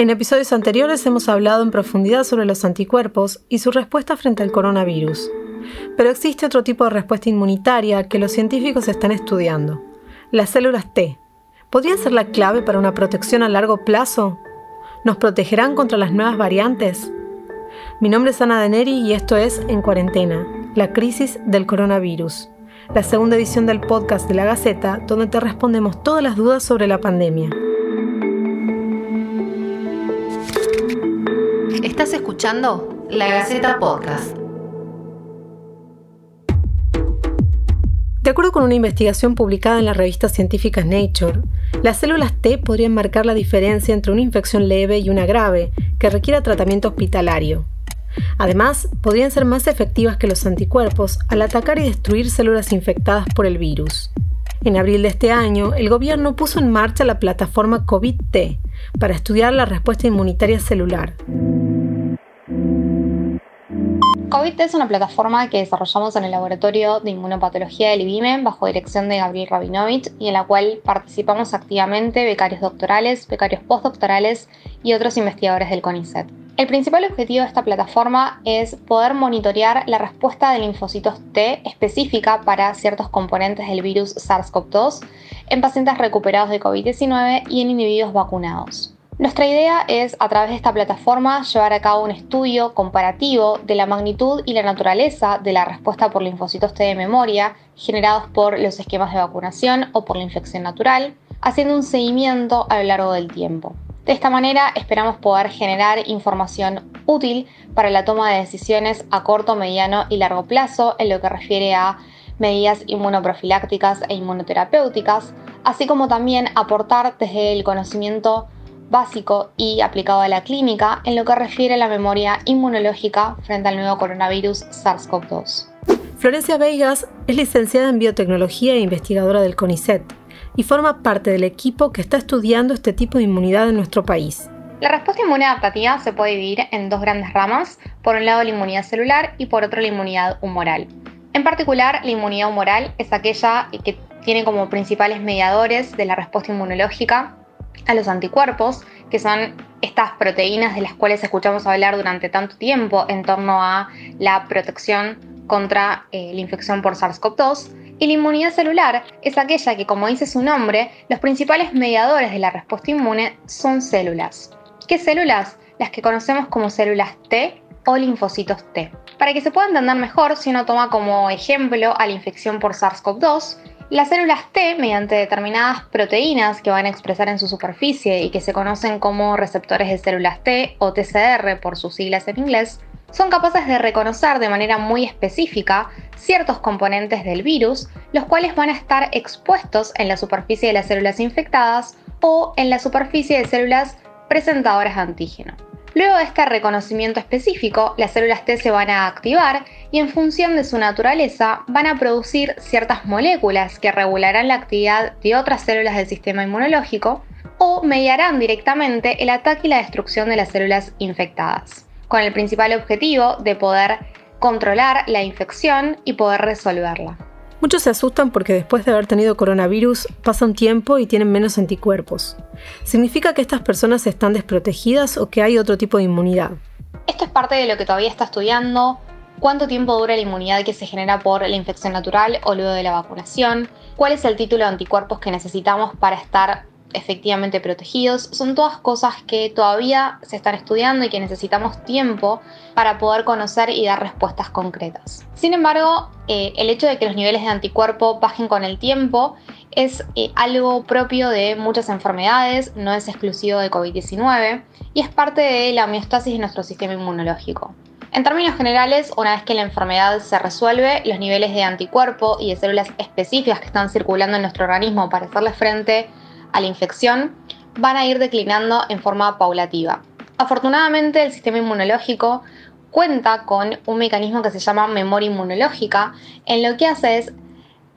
En episodios anteriores hemos hablado en profundidad sobre los anticuerpos y su respuesta frente al coronavirus. Pero existe otro tipo de respuesta inmunitaria que los científicos están estudiando. Las células T. ¿Podrían ser la clave para una protección a largo plazo? ¿Nos protegerán contra las nuevas variantes? Mi nombre es Ana Deneri y esto es En Cuarentena, la crisis del coronavirus, la segunda edición del podcast de la Gaceta, donde te respondemos todas las dudas sobre la pandemia. Estás escuchando La Gaceta Podcast. De acuerdo con una investigación publicada en la revista científica Nature, las células T podrían marcar la diferencia entre una infección leve y una grave que requiera tratamiento hospitalario. Además, podrían ser más efectivas que los anticuerpos al atacar y destruir células infectadas por el virus. En abril de este año, el gobierno puso en marcha la plataforma COVID-T para estudiar la respuesta inmunitaria celular. COVID es una plataforma que desarrollamos en el Laboratorio de Inmunopatología del IBIME bajo dirección de Gabriel Rabinovich y en la cual participamos activamente becarios doctorales, becarios postdoctorales y otros investigadores del CONICET. El principal objetivo de esta plataforma es poder monitorear la respuesta de linfocitos T específica para ciertos componentes del virus SARS-CoV-2 en pacientes recuperados de COVID-19 y en individuos vacunados. Nuestra idea es, a través de esta plataforma, llevar a cabo un estudio comparativo de la magnitud y la naturaleza de la respuesta por linfocitos T de memoria generados por los esquemas de vacunación o por la infección natural, haciendo un seguimiento a lo largo del tiempo. De esta manera esperamos poder generar información útil para la toma de decisiones a corto, mediano y largo plazo en lo que refiere a medidas inmunoprofilácticas e inmunoterapéuticas, así como también aportar desde el conocimiento básico y aplicado a la clínica en lo que refiere a la memoria inmunológica frente al nuevo coronavirus SARS-CoV-2. Florencia Vegas es licenciada en biotecnología e investigadora del CONICET y forma parte del equipo que está estudiando este tipo de inmunidad en nuestro país. La respuesta inmune adaptativa se puede dividir en dos grandes ramas, por un lado la inmunidad celular y por otro la inmunidad humoral. En particular, la inmunidad humoral es aquella que tiene como principales mediadores de la respuesta inmunológica a los anticuerpos, que son estas proteínas de las cuales escuchamos hablar durante tanto tiempo en torno a la protección contra eh, la infección por SARS-CoV-2. Y la inmunidad celular es aquella que, como dice su nombre, los principales mediadores de la respuesta inmune son células. ¿Qué células? Las que conocemos como células T o linfocitos T. Para que se pueda entender mejor, si uno toma como ejemplo a la infección por SARS-CoV-2, las células T, mediante determinadas proteínas que van a expresar en su superficie y que se conocen como receptores de células T o TCR por sus siglas en inglés, son capaces de reconocer de manera muy específica ciertos componentes del virus, los cuales van a estar expuestos en la superficie de las células infectadas o en la superficie de células presentadoras de antígeno. Luego de este reconocimiento específico, las células T se van a activar y en función de su naturaleza van a producir ciertas moléculas que regularán la actividad de otras células del sistema inmunológico o mediarán directamente el ataque y la destrucción de las células infectadas, con el principal objetivo de poder controlar la infección y poder resolverla. Muchos se asustan porque después de haber tenido coronavirus pasa un tiempo y tienen menos anticuerpos. ¿Significa que estas personas están desprotegidas o que hay otro tipo de inmunidad? Esto es parte de lo que todavía está estudiando. ¿Cuánto tiempo dura la inmunidad que se genera por la infección natural o luego de la vacunación? ¿Cuál es el título de anticuerpos que necesitamos para estar efectivamente protegidos. Son todas cosas que todavía se están estudiando y que necesitamos tiempo para poder conocer y dar respuestas concretas. Sin embargo, eh, el hecho de que los niveles de anticuerpo bajen con el tiempo es eh, algo propio de muchas enfermedades, no es exclusivo de COVID-19 y es parte de la homeostasis de nuestro sistema inmunológico. En términos generales, una vez que la enfermedad se resuelve, los niveles de anticuerpo y de células específicas que están circulando en nuestro organismo para hacerle frente a la infección van a ir declinando en forma paulativa. Afortunadamente el sistema inmunológico cuenta con un mecanismo que se llama memoria inmunológica, en lo que hace es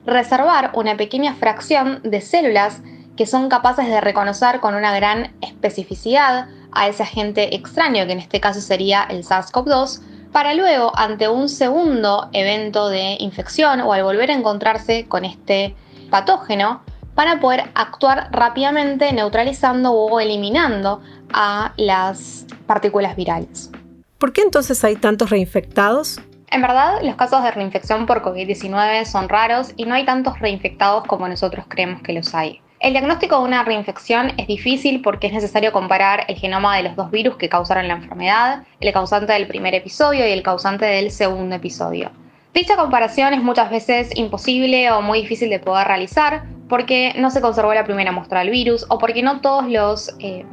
reservar una pequeña fracción de células que son capaces de reconocer con una gran especificidad a ese agente extraño, que en este caso sería el SARS-CoV-2, para luego, ante un segundo evento de infección o al volver a encontrarse con este patógeno, para poder actuar rápidamente neutralizando o eliminando a las partículas virales. ¿Por qué entonces hay tantos reinfectados? En verdad, los casos de reinfección por COVID-19 son raros y no hay tantos reinfectados como nosotros creemos que los hay. El diagnóstico de una reinfección es difícil porque es necesario comparar el genoma de los dos virus que causaron la enfermedad, el causante del primer episodio y el causante del segundo episodio. Dicha comparación es muchas veces imposible o muy difícil de poder realizar porque no se conservó la primera muestra del virus o porque no todos los, eh,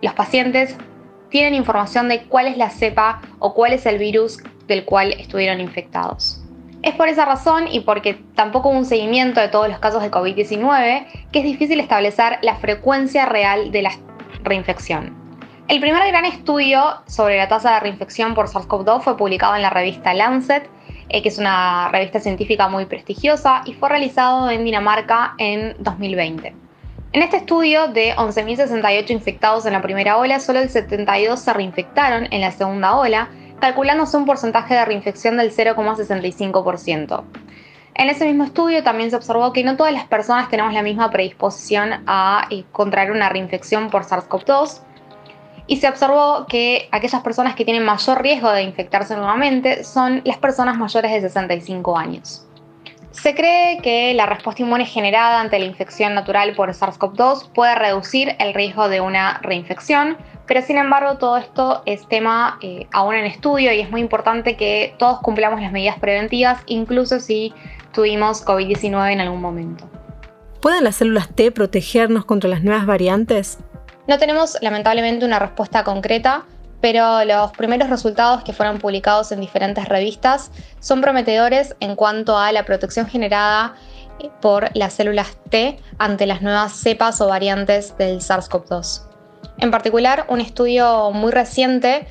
los pacientes tienen información de cuál es la cepa o cuál es el virus del cual estuvieron infectados. Es por esa razón y porque tampoco hubo un seguimiento de todos los casos de COVID-19 que es difícil establecer la frecuencia real de la reinfección. El primer gran estudio sobre la tasa de reinfección por SARS-CoV-2 fue publicado en la revista Lancet, eh, que es una revista científica muy prestigiosa, y fue realizado en Dinamarca en 2020. En este estudio, de 11.068 infectados en la primera ola, solo el 72 se reinfectaron en la segunda ola, calculándose un porcentaje de reinfección del 0,65%. En ese mismo estudio también se observó que no todas las personas tenemos la misma predisposición a eh, contraer una reinfección por SARS-CoV-2 y se observó que aquellas personas que tienen mayor riesgo de infectarse nuevamente son las personas mayores de 65 años. Se cree que la respuesta inmune generada ante la infección natural por SARS-CoV-2 puede reducir el riesgo de una reinfección, pero sin embargo todo esto es tema eh, aún en estudio y es muy importante que todos cumplamos las medidas preventivas, incluso si tuvimos COVID-19 en algún momento. ¿Pueden las células T protegernos contra las nuevas variantes? No tenemos lamentablemente una respuesta concreta, pero los primeros resultados que fueron publicados en diferentes revistas son prometedores en cuanto a la protección generada por las células T ante las nuevas cepas o variantes del SARS-CoV-2. En particular, un estudio muy reciente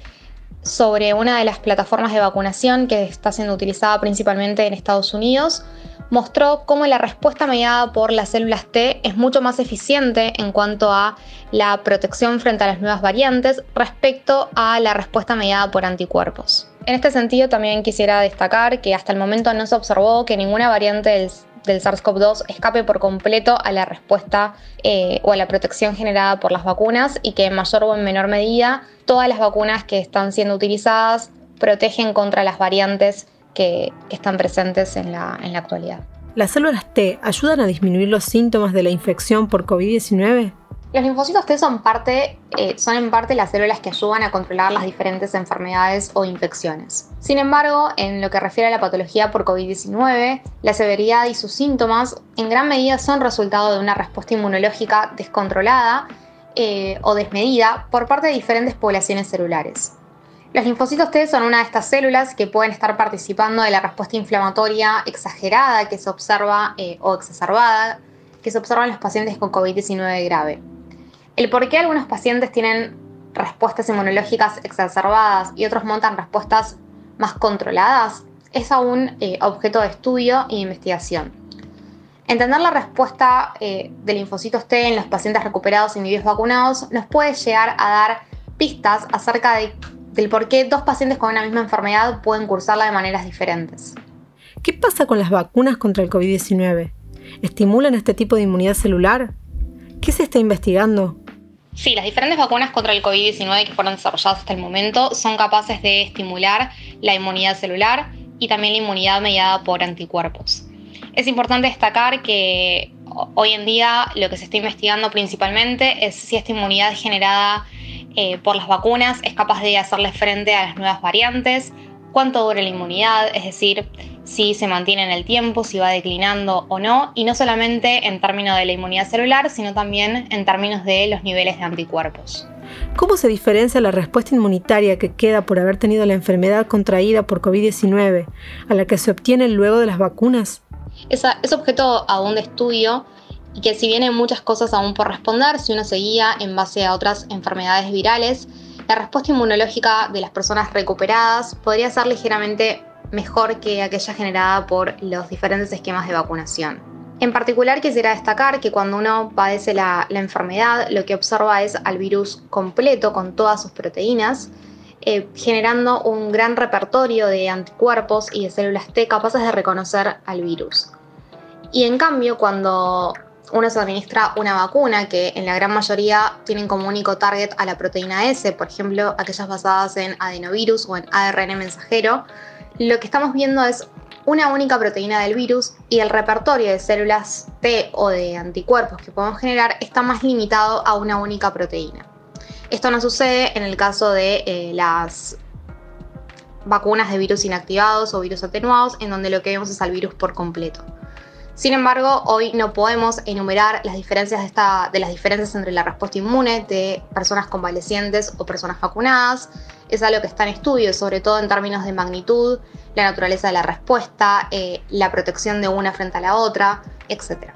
sobre una de las plataformas de vacunación que está siendo utilizada principalmente en Estados Unidos mostró cómo la respuesta mediada por las células T es mucho más eficiente en cuanto a la protección frente a las nuevas variantes respecto a la respuesta mediada por anticuerpos. En este sentido también quisiera destacar que hasta el momento no se observó que ninguna variante del del SARS-CoV-2 escape por completo a la respuesta eh, o a la protección generada por las vacunas y que en mayor o en menor medida todas las vacunas que están siendo utilizadas protegen contra las variantes que, están presentes en la, en la actualidad. ¿Las células T ayudan a disminuir los síntomas de la infección por COVID-19? Los linfocitos T son, parte, eh, son en parte las células que ayudan a controlar las diferentes enfermedades o infecciones. Sin embargo, en lo que refiere a la patología por COVID-19, la severidad y sus síntomas en gran medida son resultado de una respuesta inmunológica descontrolada eh, o desmedida por parte de diferentes poblaciones celulares. Los linfocitos T son una de estas células que pueden estar participando de la respuesta inflamatoria exagerada que se observa eh, o exacerbada que se observa en los pacientes con COVID-19 grave. El por qué algunos pacientes tienen respuestas inmunológicas exacerbadas y otros montan respuestas más controladas es aún eh, objeto de estudio e investigación. Entender la respuesta eh, de linfocitos T en los pacientes recuperados y individuos vacunados nos puede llegar a dar pistas acerca de, del por qué dos pacientes con una misma enfermedad pueden cursarla de maneras diferentes. ¿Qué pasa con las vacunas contra el COVID-19? ¿Estimulan este tipo de inmunidad celular? ¿Qué se está investigando? Sí, las diferentes vacunas contra el COVID-19 que fueron desarrolladas hasta el momento son capaces de estimular la inmunidad celular y también la inmunidad mediada por anticuerpos. Es importante destacar que hoy en día lo que se está investigando principalmente es si esta inmunidad generada eh, por las vacunas es capaz de hacerle frente a las nuevas variantes, cuánto dura la inmunidad, es decir, si se mantiene en el tiempo, si va declinando o no, y no solamente en términos de la inmunidad celular, sino también en términos de los niveles de anticuerpos. ¿Cómo se diferencia la respuesta inmunitaria que queda por haber tenido la enfermedad contraída por COVID-19 a la que se obtiene luego de las vacunas? Es, es objeto aún de estudio y que si hay muchas cosas aún por responder, si uno se guía en base a otras enfermedades virales, la respuesta inmunológica de las personas recuperadas podría ser ligeramente mejor que aquella generada por los diferentes esquemas de vacunación. En particular quisiera destacar que cuando uno padece la, enfermedad, lo que observa es al virus completo con todas sus proteínas, eh, generando un gran repertorio de anticuerpos y de células T capaces de reconocer al virus. Y en cambio, cuando uno se administra una vacuna que en la gran mayoría tienen como único target a la proteína S, por ejemplo, aquellas basadas en adenovirus o en ARN mensajero, lo que estamos viendo es una única proteína del virus y el repertorio de células T o de anticuerpos que podemos generar está más limitado a una única proteína. Esto no sucede en el caso de eh, las vacunas de virus inactivados o virus atenuados, en donde lo que vemos es al virus por completo. Sin embargo, hoy no podemos enumerar las diferencias de, de las diferencias entre la respuesta inmune de personas convalecientes o personas vacunadas. Es algo que está en estudio, sobre todo en términos de magnitud, la naturaleza de la respuesta, eh, la protección de una frente a la otra, etc.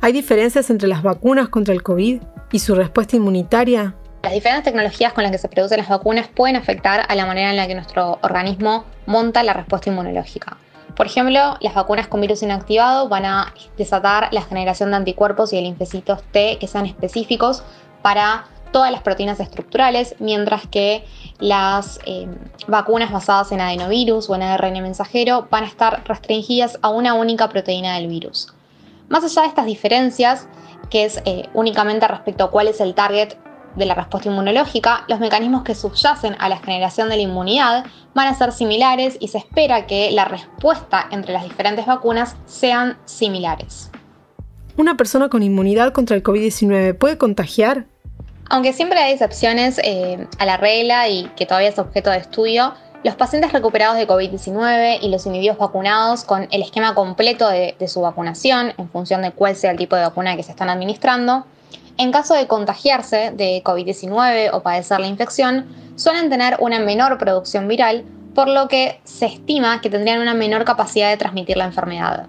¿Hay diferencias entre las vacunas contra el COVID y su respuesta inmunitaria? Las diferentes tecnologías con las que se producen las vacunas pueden afectar a la manera en la que nuestro organismo monta la respuesta inmunológica. Por ejemplo, las vacunas con virus inactivado van a desatar la generación de anticuerpos y de linfocitos T que sean específicos para todas las proteínas estructurales, mientras que las eh, vacunas basadas en adenovirus o en ARN mensajero van a estar restringidas a una única proteína del virus. Más allá de estas diferencias, que es eh, únicamente respecto a cuál es el target de la respuesta inmunológica, los mecanismos que subyacen a la generación de la inmunidad van a ser similares y se espera que la respuesta entre las diferentes vacunas sean similares. ¿Una persona con inmunidad contra el COVID-19 puede contagiar? Aunque siempre hay excepciones eh, a la regla y que todavía es objeto de estudio, los pacientes recuperados de COVID-19 y los individuos vacunados con el esquema completo de, de su vacunación, en función de cuál sea el tipo de vacuna que se están administrando, en caso de contagiarse de COVID-19 o padecer la infección, suelen tener una menor producción viral, por lo que se estima que tendrían una menor capacidad de transmitir la enfermedad.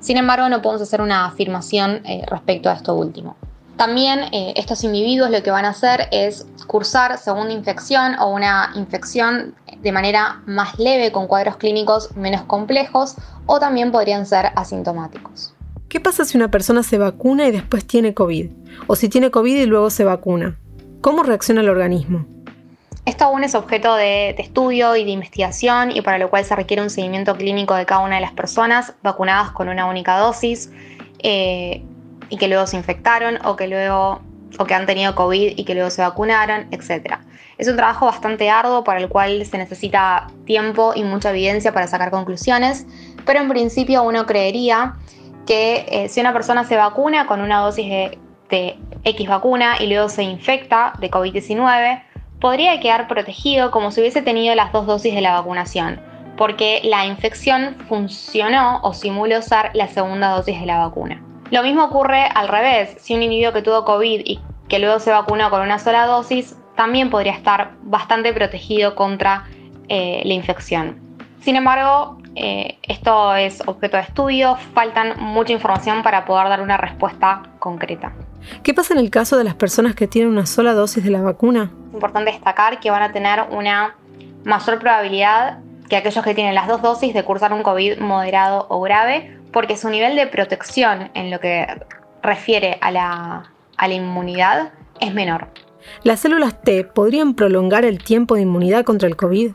Sin embargo, no podemos hacer una afirmación eh, respecto a esto último. También eh, estos individuos lo que van a hacer es cursar segunda infección o una infección de manera más leve con cuadros clínicos menos complejos o también podrían ser asintomáticos. ¿Qué pasa si una persona se vacuna y después tiene COVID? O si tiene COVID y luego se vacuna. ¿Cómo reacciona el organismo? Esto aún es objeto de, estudio y de investigación y para lo cual se requiere un seguimiento clínico de cada una de las personas vacunadas con una única dosis eh, y que luego se infectaron o que luego o que han tenido COVID y que luego se vacunaron, etc. Es un trabajo bastante arduo para el cual se necesita tiempo y mucha evidencia para sacar conclusiones, pero en principio uno creería que eh, si una persona se vacuna con una dosis de, X vacuna y luego se infecta de COVID-19, podría quedar protegido como si hubiese tenido las dos dosis de la vacunación, porque la infección funcionó o simuló usar la segunda dosis de la vacuna. Lo mismo ocurre al revés, si un individuo que tuvo COVID y que luego se vacunó con una sola dosis, también podría estar bastante protegido contra eh, la infección. Sin embargo, eh, esto es objeto de estudio, faltan mucha información para poder dar una respuesta concreta. ¿Qué pasa en el caso de las personas que tienen una sola dosis de la vacuna? Es importante destacar que van a tener una mayor probabilidad que aquellos que tienen las dos dosis de cursar un COVID moderado o grave, porque su nivel de protección en lo que refiere a la, a la inmunidad es menor. ¿Las células T podrían prolongar el tiempo de inmunidad contra el COVID?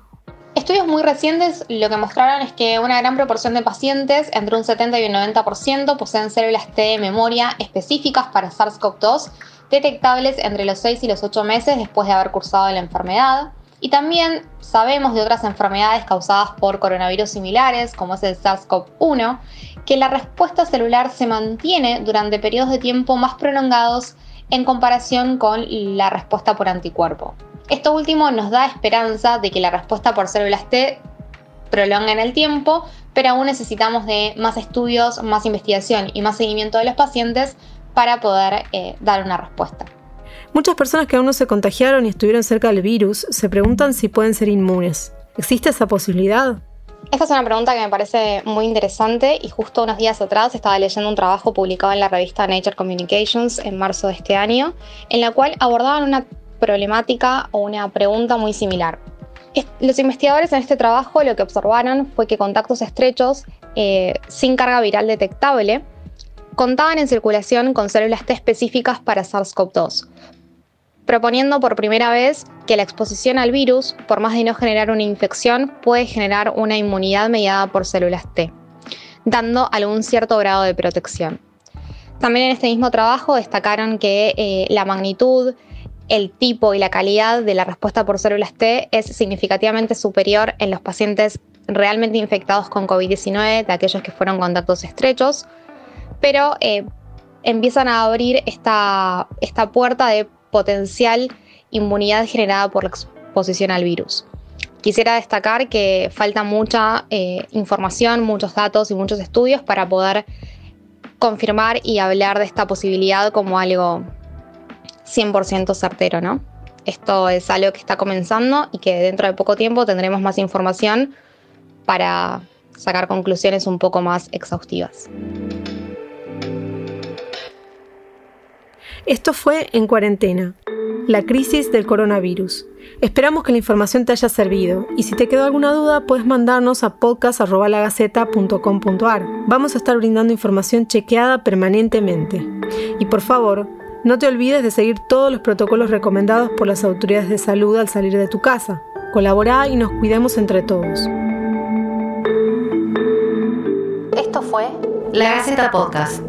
Estudios muy recientes lo que mostraron es que una gran proporción de pacientes, entre un 70 y un 90%, poseen células T de memoria específicas para SARS-CoV-2, detectables entre los 6 y los 8 meses después de haber cursado la enfermedad. Y también sabemos de otras enfermedades causadas por coronavirus similares, como es el SARS-CoV-1, que la respuesta celular se mantiene durante periodos de tiempo más prolongados en comparación con la respuesta por anticuerpo. Esto último nos da esperanza de que la respuesta por células T prolonga en el tiempo, pero aún necesitamos de más estudios, más investigación y más seguimiento de los pacientes para poder eh, dar una respuesta. Muchas personas que aún no se contagiaron y estuvieron cerca del virus se preguntan si pueden ser inmunes. ¿Existe esa posibilidad? Esta es una pregunta que me parece muy interesante y justo unos días atrás estaba leyendo un trabajo publicado en la revista Nature Communications en marzo de este año, en la cual abordaban una problemática o una pregunta muy similar. Los investigadores en este trabajo lo que observaron fue que contactos estrechos eh, sin carga viral detectable contaban en circulación con células T específicas para SARS-CoV-2, proponiendo por primera vez que la exposición al virus, por más de no generar una infección, puede generar una inmunidad mediada por células T, dando algún cierto grado de protección. También en este mismo trabajo destacaron que eh, la magnitud, el tipo y la calidad de la respuesta por células T es significativamente superior en los pacientes realmente infectados con COVID-19, de aquellos que fueron contactos estrechos, pero eh, empiezan a abrir esta, esta puerta de potencial inmunidad generada por la exposición al virus. Quisiera destacar que falta mucha eh, información, muchos datos y muchos estudios para poder confirmar y hablar de esta posibilidad como algo 100% certero, ¿no? Esto es algo que está comenzando y que dentro de poco tiempo tendremos más información para sacar conclusiones un poco más exhaustivas. Esto fue En Cuarentena, la crisis del coronavirus. Esperamos que la información te haya servido y si te quedó alguna duda puedes mandarnos a podcast.lagaceta.com.ar. Vamos a estar brindando información chequeada permanentemente. Y por favor, no te olvides de seguir todos los protocolos recomendados por las autoridades de salud al salir de tu casa. Colabora y nos cuidemos entre todos. Esto fue La Gaceta Podcast.